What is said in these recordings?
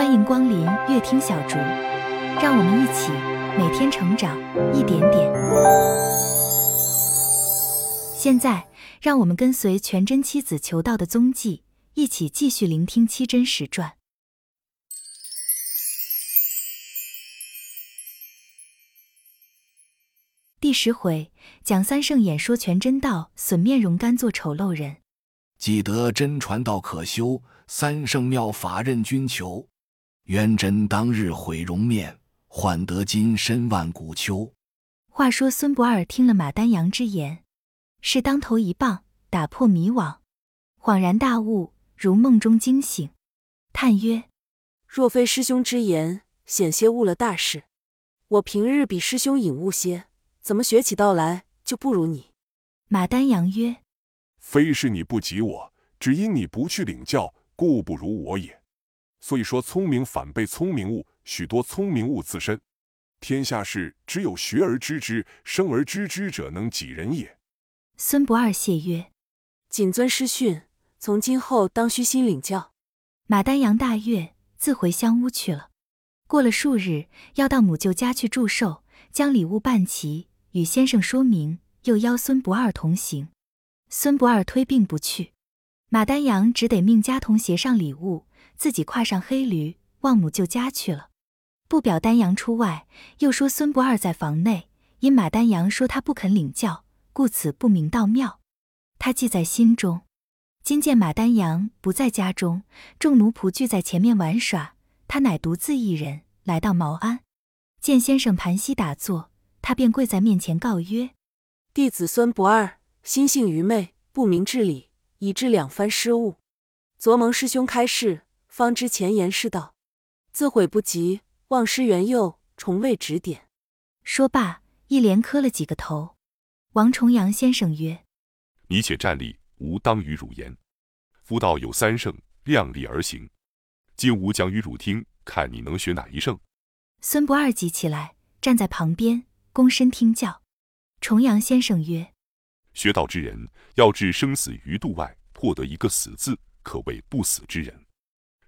欢迎光临乐听小竹，让我们一起每天成长一点点。现在，让我们跟随全真七子求道的踪迹，一起继续聆听七真实传第十回，蒋三圣演说全真道，损面容甘做丑陋人。既得真传道可修，三圣妙法任君求。元贞当日毁容面，换得今身万古秋。话说孙不二听了马丹阳之言，是当头一棒打破迷惘，恍然大悟，如梦中惊醒，叹曰：“若非师兄之言，险些误了大事。我平日比师兄隐悟些，怎么学起道来就不如你？”马丹阳曰：“非是你不及我，只因你不去领教，故不如我也。”所以说，聪明反被聪明误，许多聪明误自身。天下事，只有学而知之，生而知之者，能几人也？孙不二谢曰：“谨遵师训，从今后当虚心领教。”马丹阳大悦，自回乡屋去了。过了数日，要到母舅家去祝寿，将礼物办齐，与先生说明，又邀孙不二同行。孙不二推病不去，马丹阳只得命家童携上礼物。自己跨上黑驴，往母舅家去了。不表丹阳出外，又说孙不二在房内，因马丹阳说他不肯领教，故此不明道庙。他记在心中。今见马丹阳不在家中，众奴仆聚在前面玩耍，他乃独自一人来到茅庵，见先生盘膝打坐，他便跪在面前告曰：“弟子孙不二，心性愚昧，不明治理，以致两番失误。昨蒙师兄开示。”方知前言是道，自悔不及，望师元佑，重未指点。说罢，一连磕了几个头。王重阳先生曰：“你且站立，吾当与汝言。夫道有三圣，量力而行。今吾讲与汝听，看你能学哪一圣。”孙不二急起来，站在旁边，躬身听教。重阳先生曰：“学道之人，要置生死于度外，获得一个死字，可谓不死之人。”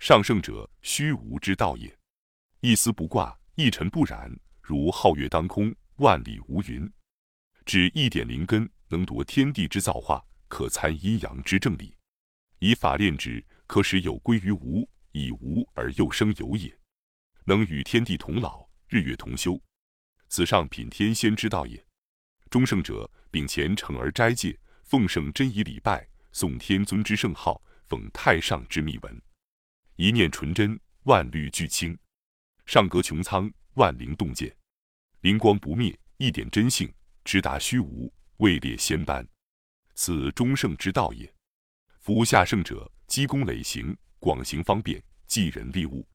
上圣者，虚无之道也。一丝不挂，一尘不染，如皓月当空，万里无云。只一点灵根，能夺天地之造化，可参阴阳之正理。以法炼之，可使有归于无，以无而又生有也。能与天地同老，日月同修，此上品天仙之道也。中圣者，秉虔诚而斋戒，奉圣真以礼拜，诵天尊之圣号，奉太上之密文。一念纯真，万虑俱清；上隔穹苍，万灵洞见。灵光不灭，一点真性，直达虚无，位列仙班。此中圣之道也。夫下圣者，积功累行，广行方便，济人利物，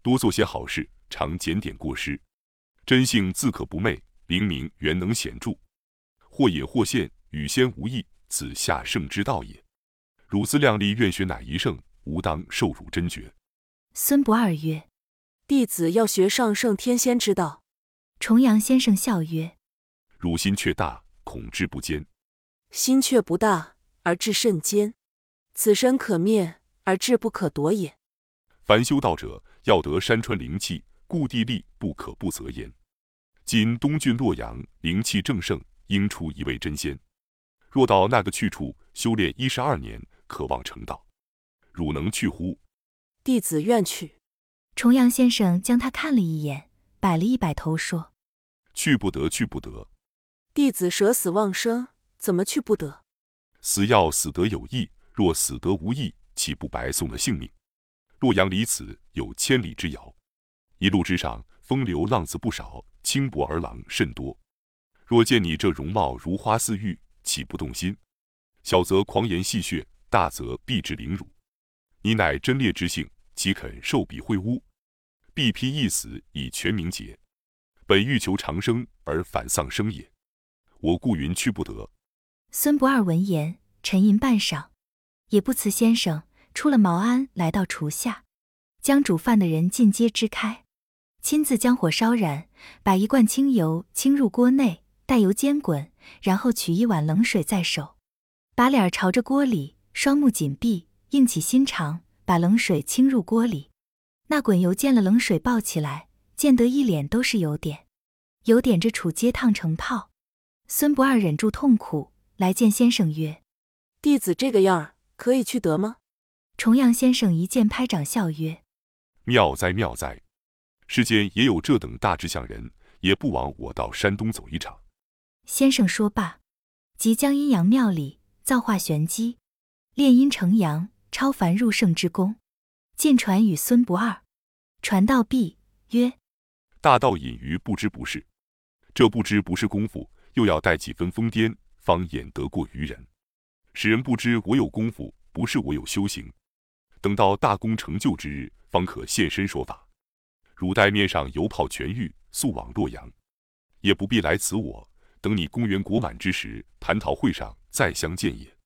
多做些好事，常检点过失，真性自可不昧，灵明原能显著。或隐或现，与仙无异，此下圣之道也。汝自量力，愿学哪一圣？吾当受汝真诀。孙不二曰：“弟子要学上圣天仙之道。”重阳先生笑曰：“汝心却大，恐志不坚。心却不大，而志甚坚。此身可灭，而志不可夺也。凡修道者，要得山川灵气，故地利不可不择焉。今东郡洛阳灵气正盛，应出一位真仙。若到那个去处修炼一十二年，可望成道。”汝能去乎？弟子愿去。重阳先生将他看了一眼，摆了一摆头，说：“去不得，去不得。弟子舍死忘生，怎么去不得？死要死得有益，若死得无益，岂不白送了性命？洛阳离此有千里之遥，一路之上风流浪子不少，轻薄儿郎甚多。若见你这容貌如花似玉，岂不动心？小则狂言戏谑，大则必致凌辱。”你乃真烈之性，岂肯受彼秽污？必披一死以全名节。本欲求长生，而反丧生也。我故云去不得。孙不二闻言，沉吟半晌，也不辞先生，出了茅庵，来到厨下，将煮饭的人尽皆支开，亲自将火烧燃，把一罐清油倾入锅内，待油煎滚，然后取一碗冷水在手，把脸朝着锅里，双目紧闭。硬起心肠，把冷水倾入锅里，那滚油见了冷水抱起来，溅得一脸都是油点，油点着杵皆烫成泡。孙不二忍住痛苦，来见先生曰：“弟子这个样儿，可以去得吗？”重阳先生一见，拍掌笑曰：“妙哉妙哉！世间也有这等大志向人，也不枉我到山东走一场。”先生说罢，即将阴阳庙里造化玄机，炼阴成阳，超凡入圣之功，尽传与孙不二。传道毕，曰：“大道隐于不知不是，这不知不是功夫，又要带几分疯癫，方演得过于人，使人不知我有功夫，不是我有修行。等到大功成就之日，方可现身说法。汝待面上油泡痊愈，速往洛阳，也不必来此我。”等你公元国满之时，蟠桃会上再相见也。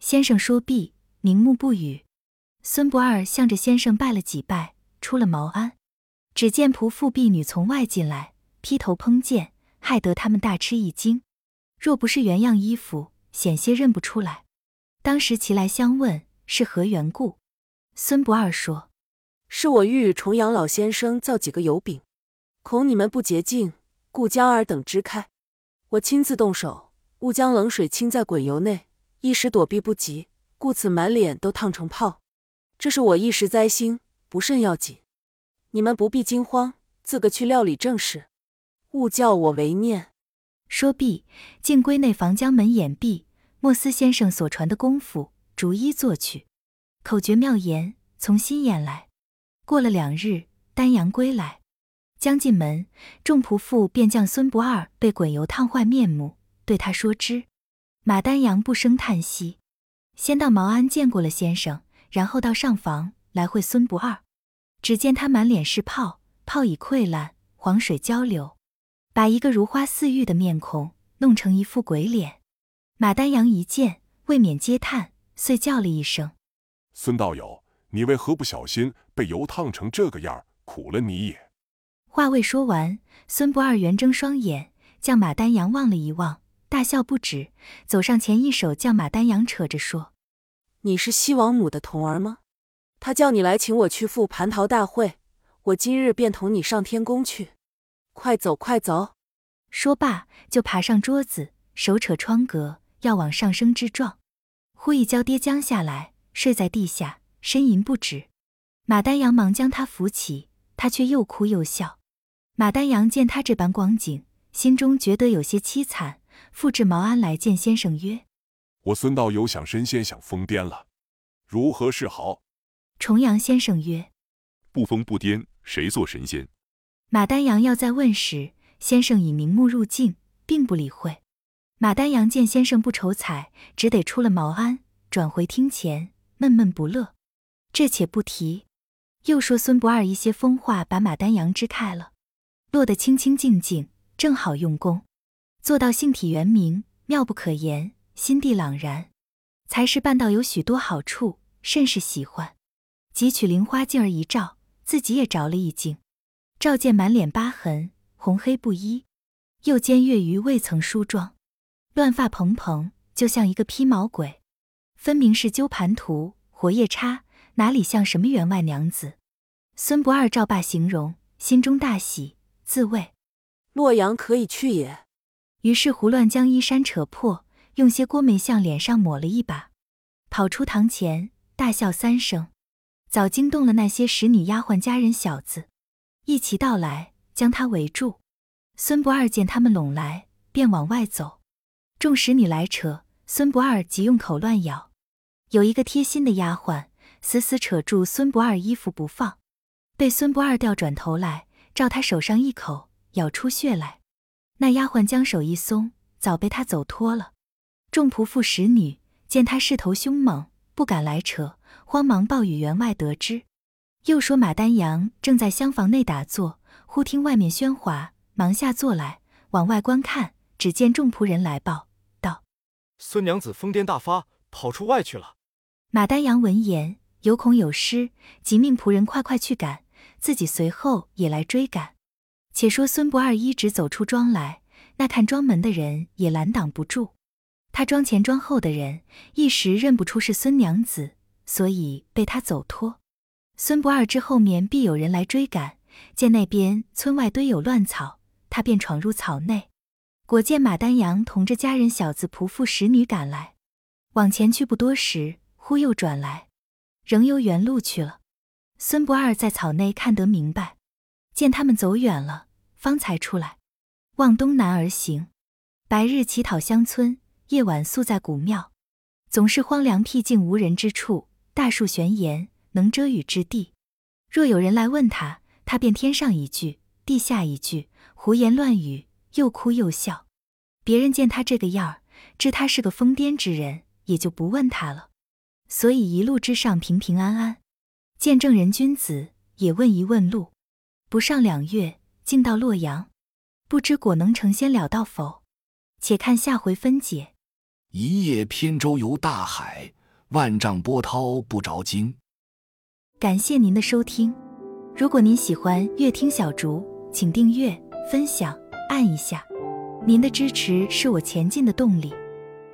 先生说毕，凝目不语。孙不二向着先生拜了几拜，出了茅庵。只见仆妇婢女从外进来，披头烹剑，害得他们大吃一惊。若不是原样衣服，险些认不出来。当时齐来相问是何缘故。孙不二说：“是我欲与重阳老先生造几个油饼，恐你们不洁净，故将尔等支开。”我亲自动手，误将冷水倾在滚油内，一时躲避不及，故此满脸都烫成泡。这是我一时灾星，不甚要紧。你们不必惊慌，自个去料理正事，勿叫我为念。说毕，竟归内房将门掩闭。莫斯先生所传的功夫，逐一做去，口诀妙言，从心眼来。过了两日，丹阳归来。将进门，众仆妇便将孙不二被滚油烫坏面目，对他说之。马丹阳不生叹息，先到毛安见过了先生，然后到上房来会孙不二。只见他满脸是泡，泡已溃烂，黄水交流，把一个如花似玉的面孔弄成一副鬼脸。马丹阳一见，未免嗟叹，遂叫了一声：“孙道友，你为何不小心被油烫成这个样？苦了你也。”话未说完，孙不二圆睁双眼，将马丹阳望了一望，大笑不止，走上前，一手将马丹阳扯着说：“你是西王母的童儿吗？他叫你来请我去赴蟠桃大会，我今日便同你上天宫去。快走，快走！”说罢，就爬上桌子，手扯窗格，要往上升之状。忽一跤跌将下来，睡在地下，呻吟不止。马丹阳忙将他扶起，他却又哭又笑。马丹阳见他这般光景，心中觉得有些凄惨，复至茅庵来见先生曰：“我孙道友想神仙，想疯癫了，如何是好？”重阳先生曰：“不疯不癫，谁做神仙？”马丹阳要再问时，先生已明目入镜，并不理会。马丹阳见先生不愁睬，只得出了茅庵，转回厅前，闷闷不乐。这且不提，又说孙不二一些疯话，把马丹阳支开了。落得清清静静，正好用功，做到性体圆明，妙不可言，心地朗然，才是办道有许多好处，甚是喜欢。汲取菱花镜儿一照，自己也着了一惊，照见满脸疤痕，红黑不一，又兼月余未曾梳妆，乱发蓬蓬，就像一个披毛鬼，分明是鸠盘图、活夜叉，哪里像什么员外娘子？孙不二照罢形容，心中大喜。自谓洛阳可以去也，于是胡乱将衣衫扯破，用些郭眉向脸上抹了一把，跑出堂前，大笑三声，早惊动了那些使女丫鬟家人小子，一齐到来，将他围住。孙不二见他们拢来，便往外走。众使女来扯，孙不二即用口乱咬。有一个贴心的丫鬟，死死扯住孙不二衣服不放，被孙不二调转头来。照他手上一口，咬出血来。那丫鬟将手一松，早被他走脱了。众仆妇使女见他势头凶猛，不敢来扯，慌忙报与员外得知。又说马丹阳正在厢房内打坐，忽听外面喧哗，忙下坐来，往外观看。只见众仆人来报道：“孙娘子疯癫大发，跑出外去了。”马丹阳闻言，有恐有失，即命仆人快快去赶。自己随后也来追赶。且说孙不二一直走出庄来，那看庄门的人也拦挡不住。他庄前庄后的人一时认不出是孙娘子，所以被他走脱。孙不二之后面必有人来追赶，见那边村外堆有乱草，他便闯入草内，果见马丹阳同着家人、小子、仆妇、使女赶来，往前去不多时，忽又转来，仍由原路去了。孙不二在草内看得明白，见他们走远了，方才出来，往东南而行。白日乞讨乡村，夜晚宿在古庙，总是荒凉僻静无人之处，大树悬岩，能遮雨之地。若有人来问他，他便天上一句，地下一句，胡言乱语，又哭又笑。别人见他这个样儿，知他是个疯癫之人，也就不问他了。所以一路之上平平安安。见正人君子，也问一问路。不上两月，竟到洛阳，不知果能成仙了道否？且看下回分解。一叶扁舟游大海，万丈波涛不着惊。感谢您的收听，如果您喜欢乐听小竹，请订阅、分享、按一下，您的支持是我前进的动力。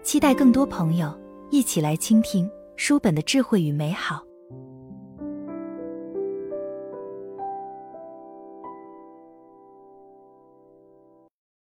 期待更多朋友一起来倾听书本的智慧与美好。